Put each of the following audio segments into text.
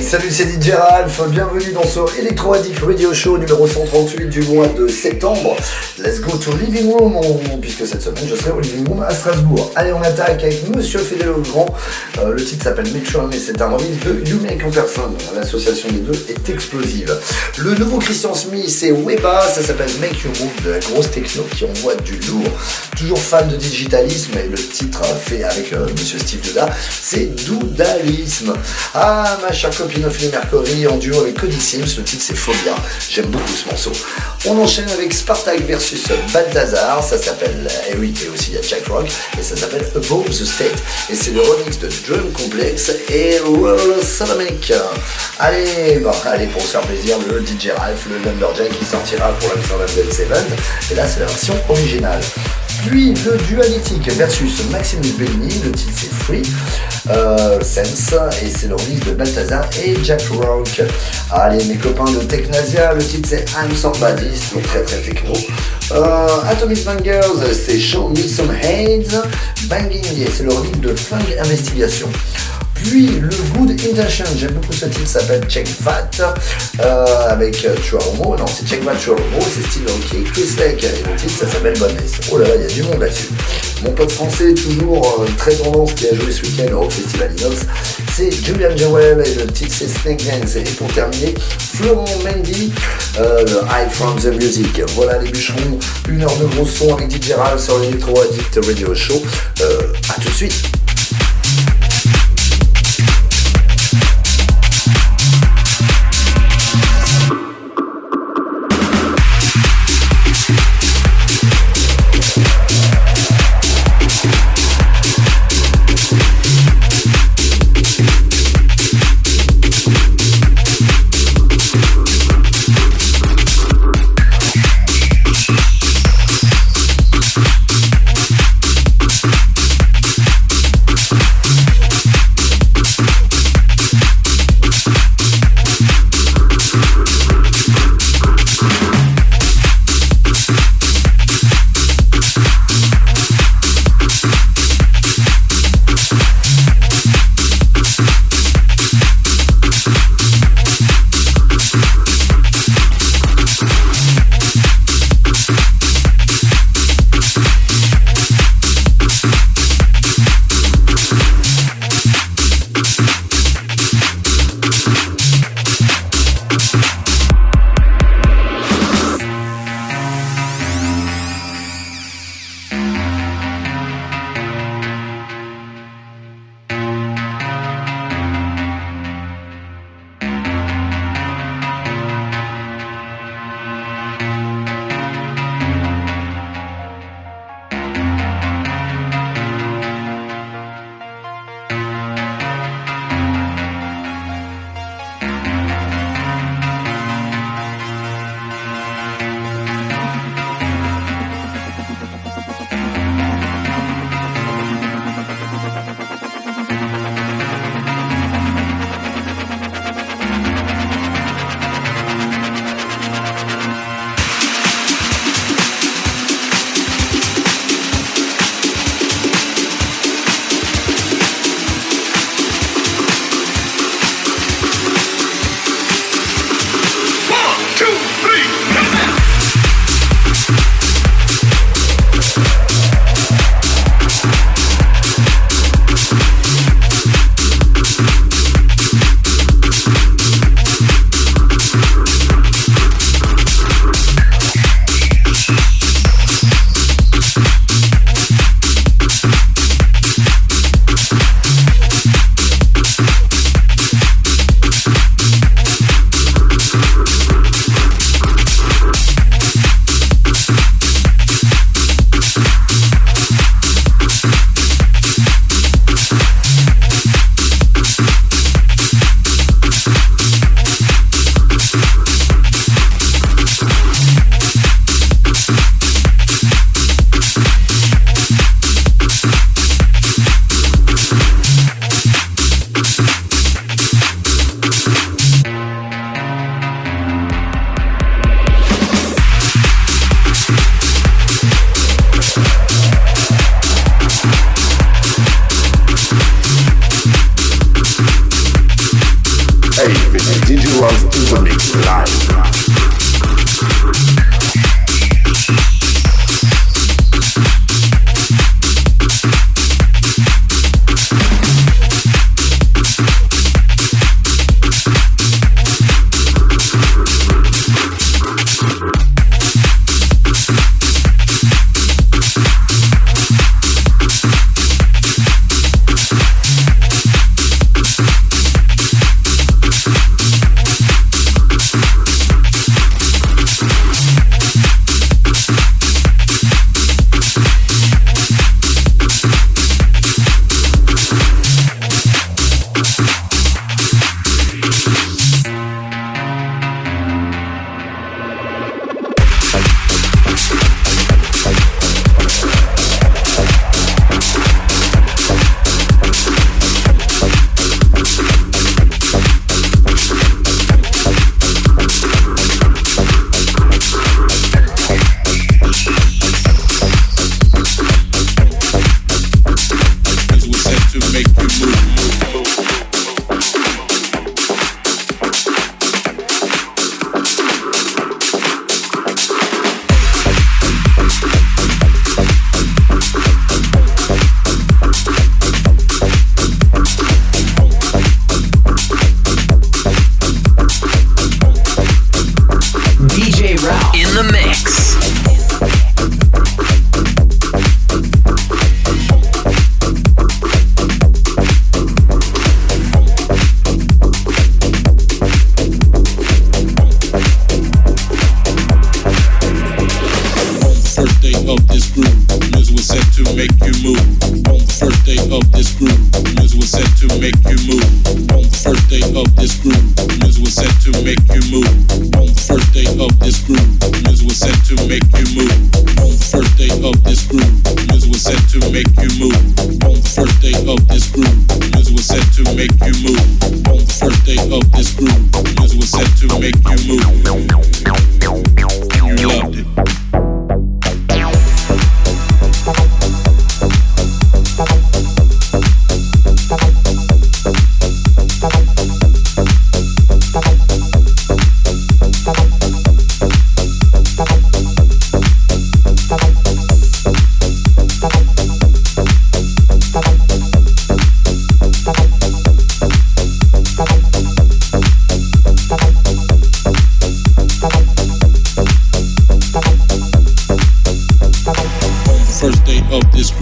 Salut, c'est DJ Ralph. Bienvenue dans ce Electro Addict Radio Show numéro 138 du mois de septembre. Let's go to Living Room, puisque cette semaine je serai au Living Room à Strasbourg. Allez, on attaque avec Monsieur Fédé Grand. Euh, le titre s'appelle Metron et c'est un remix de You Make en personne. L'association des deux est explosive. Le nouveau Christian Smith, c'est Weba, ça s'appelle Make You Move, de la grosse techno qui envoie du lourd. Toujours fan de digitalisme et le titre fait avec euh, Monsieur Steve Duda, c'est Doudalisme. Ah, ma chère copine Ophélie Mercury en duo avec Cody Sims, le titre c'est Phobia. J'aime beaucoup ce morceau. On enchaîne avec Spartak versus Balthazar, ça s'appelle, et et aussi il y a Jack Rock, et ça s'appelle Above the State. Et c'est le remix de Drum Complex et Roller Solomonic. Allez, bon, allez, pour se faire plaisir, le DJ Ralph, le Lumberjack qui sortira pour la Dance Event, et là c'est la version originale. Puis le Dualitic versus Maximus Bellini, le titre c'est Free euh, Sense et c'est le de Balthazar et Jack Rock. Allez mes copains de Technasia, le titre c'est I'm Somebody, c'est très très techno. Euh, Atomic Bangers, c'est Show Me Some Hate. Banging, c'est le remix de Funk Investigation. Puis le Good Intention, j'aime beaucoup ce titre, s'appelle Check Vat euh, avec euh, Chuaromo. Non, c'est Check Vat Chuaromo, c'est style OK. Chris Lake et le titre ça s'appelle Bonnes. Oh là là, il y a du monde là-dessus. Mon pote français, toujours euh, très tendance, qui a joué ce week-end au Festival Inox, c'est Julian Joel et le titre c'est Snake Dance. Et pour terminer, Florent Mendy, le High from the Music. Voilà les bûcherons, une heure de gros son avec DJ Ral sur l'Electro Addict Radio Show. A tout de suite.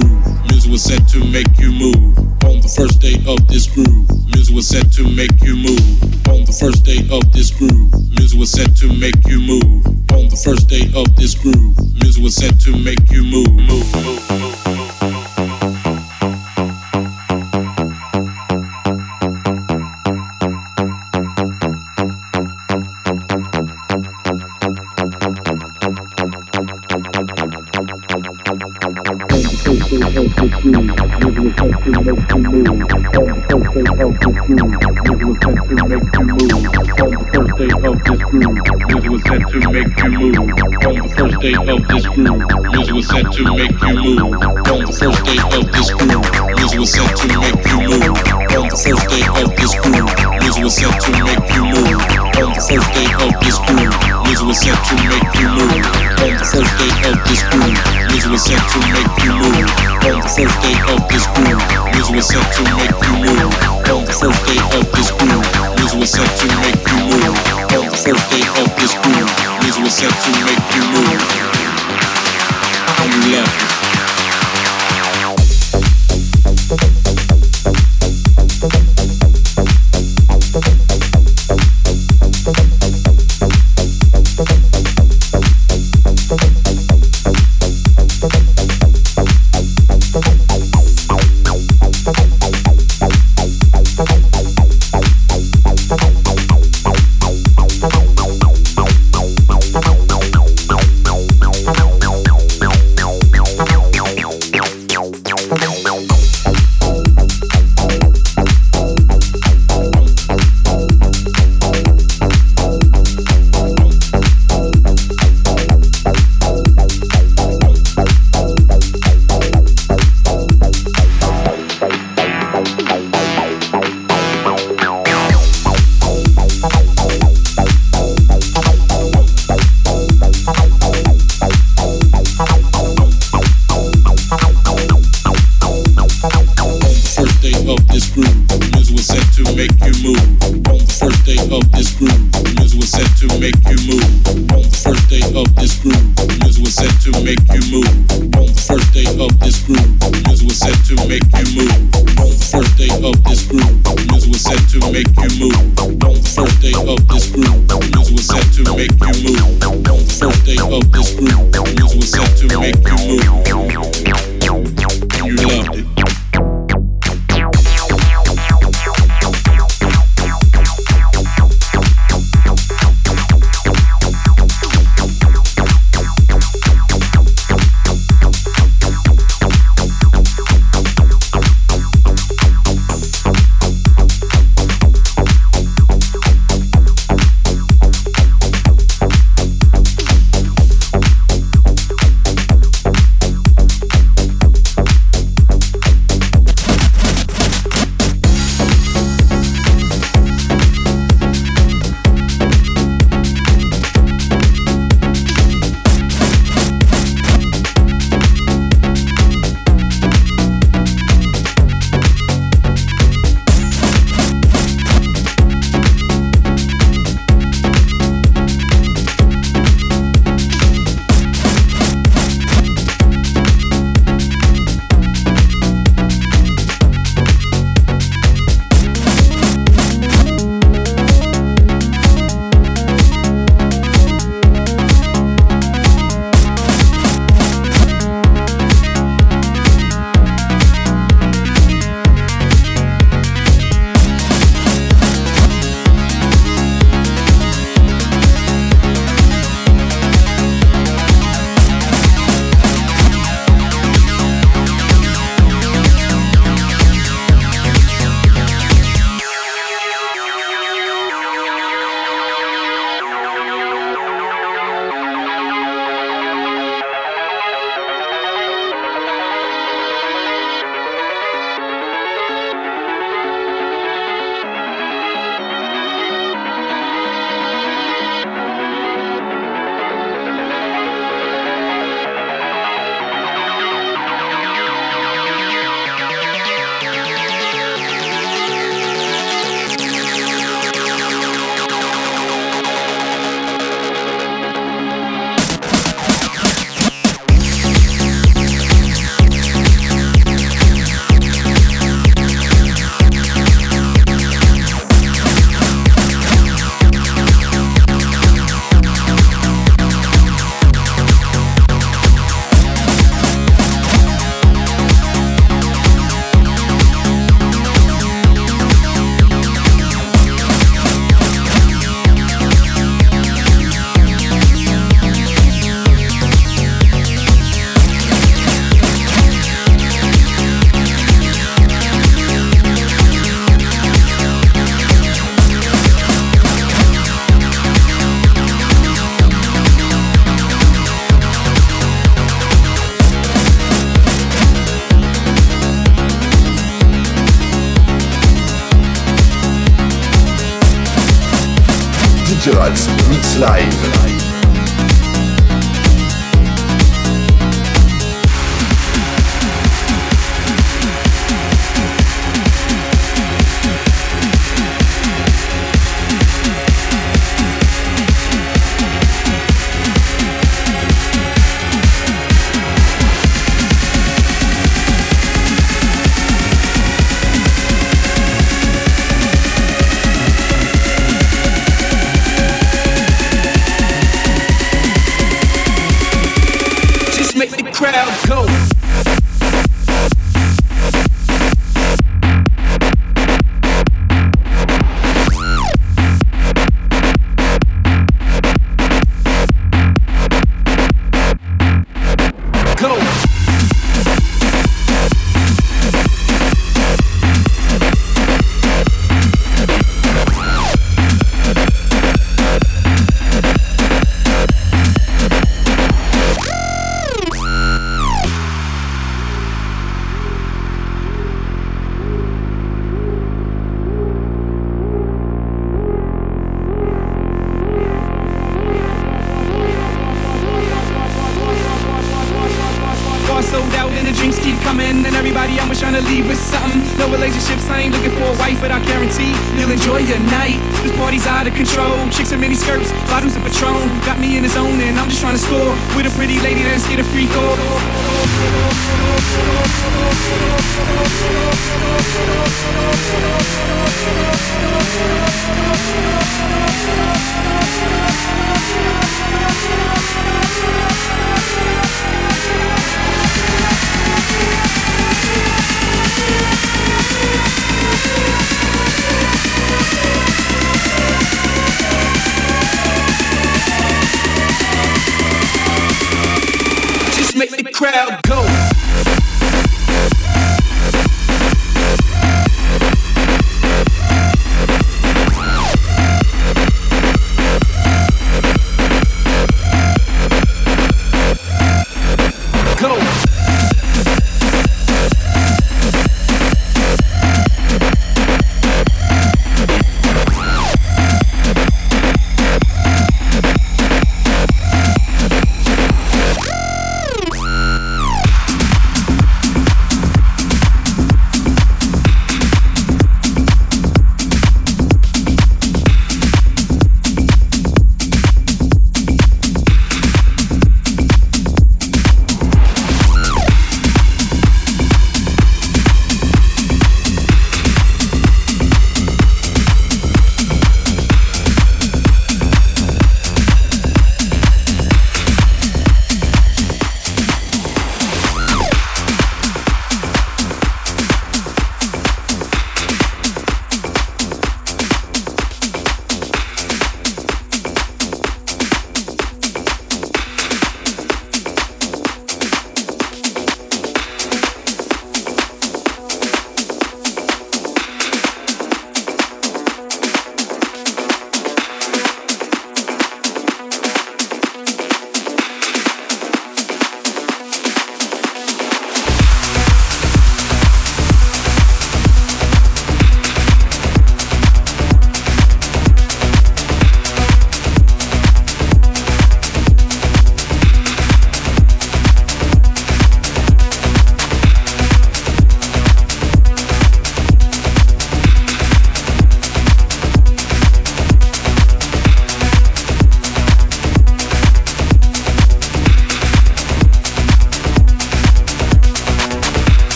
groove. Music was set to make you move. On the first day of this groove, music was set to make you move. On the first day of this groove, music was set to make you move. On the first day of this groove, music was set to make you move. move, move, move. groove. Music was set to make you move. On the first day of this groove. Music was set to make you move. On the first day of this groove. Music was set to make you move. On the first day of this groove. Music was set to make you move. On the first day of this groove. Music was set to make you move. On the first day of this groove. Music was set to make you move. On the first day of this groove. Music was set to make you move. On the first day of this groove. Music was sent to make you move how you live.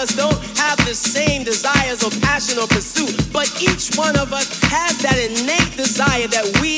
us don't have the same desires or passion or pursuit, but each one of us has that innate desire that we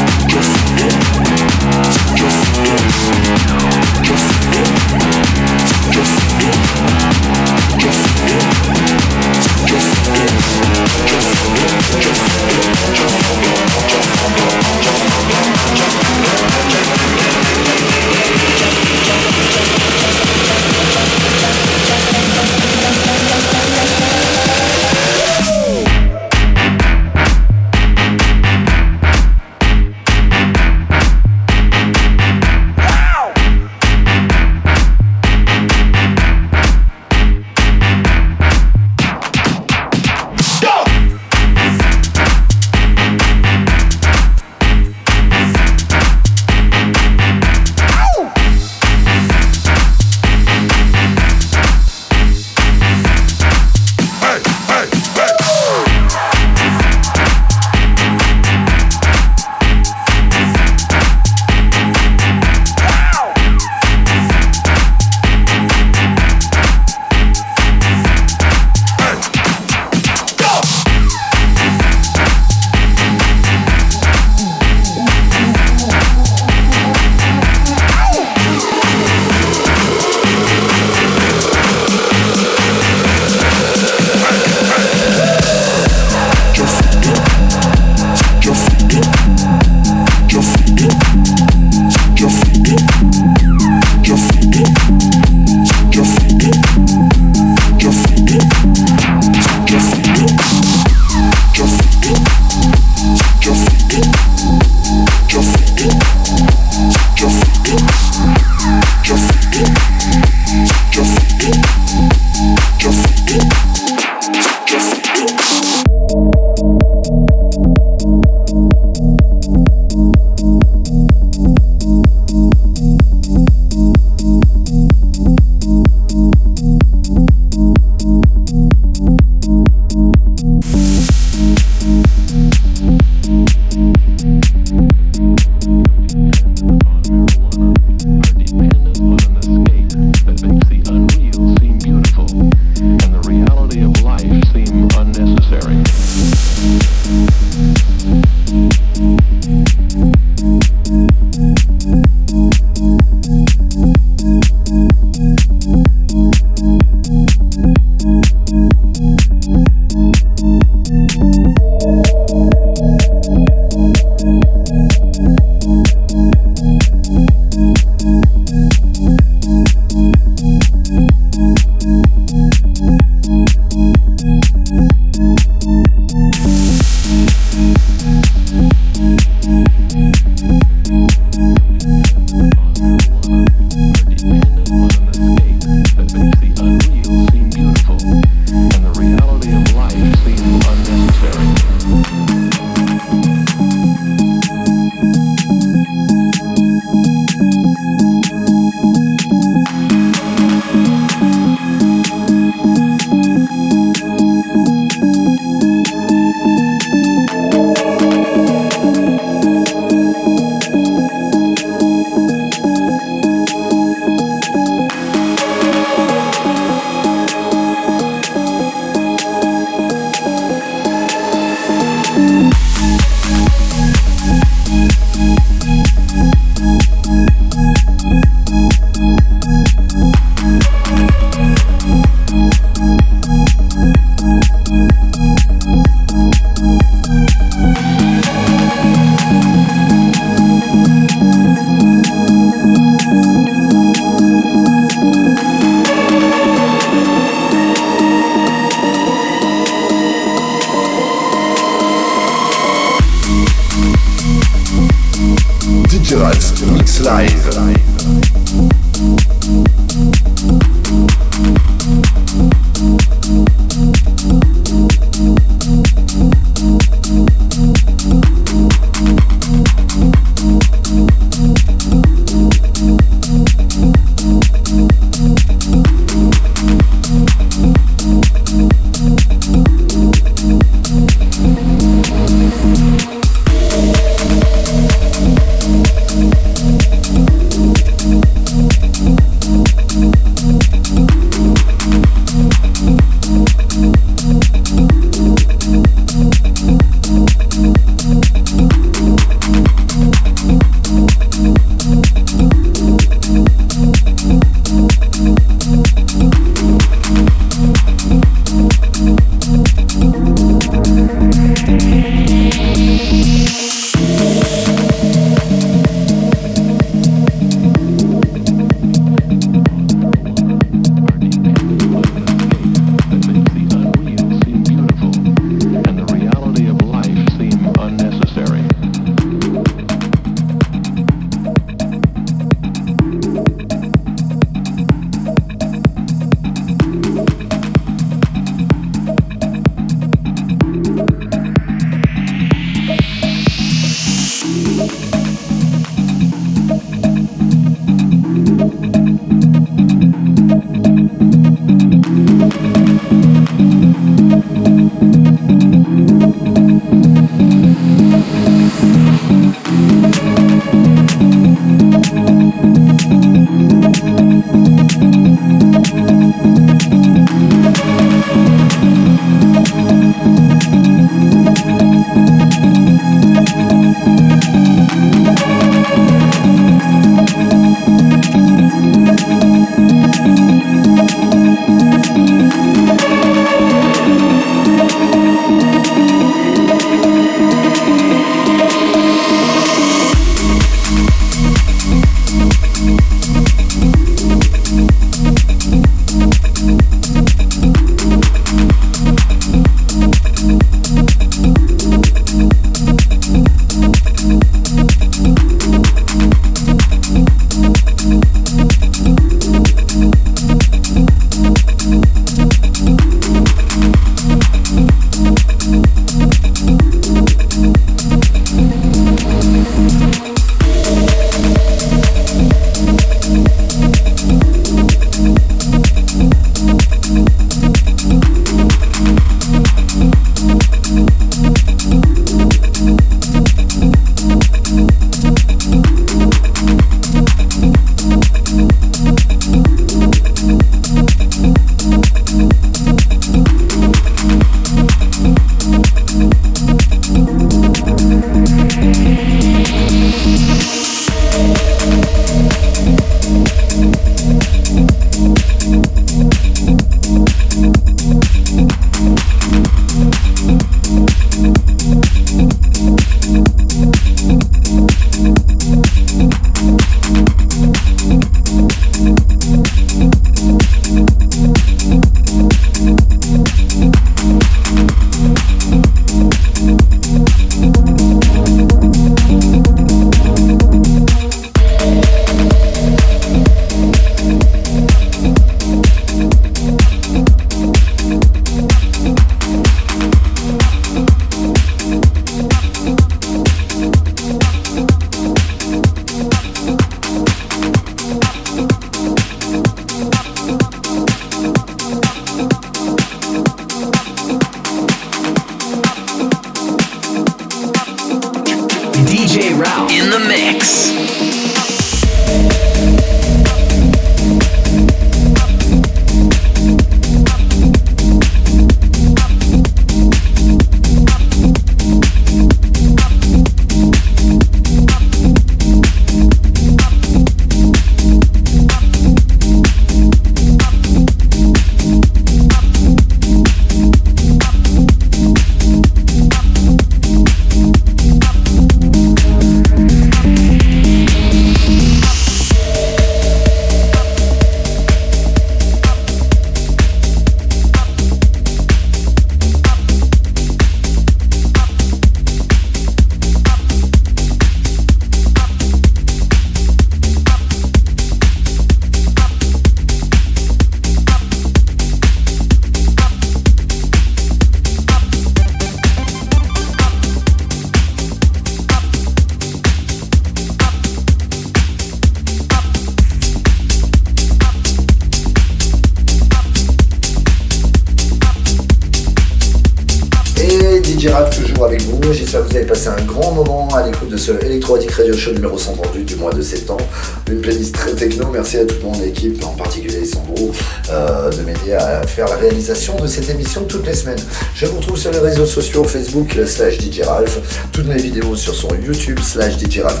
j'espère que vous avez passé un grand moment à l'écoute de ce Electro Addict Radio Show numéro 132 du mois de septembre. Une playlist très techno, merci à toute mon équipe, en particulier Sandro, euh, de m'aider à faire la réalisation de cette émission toutes les semaines. Je vous retrouve sur les réseaux sociaux, Facebook slash DJ Ralph, toutes mes vidéos sur son YouTube slash DJ Ralph.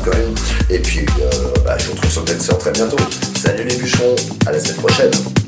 Et puis, euh, bah, je vous retrouve sur Dancer très bientôt. Salut les bûcherons, à la semaine prochaine.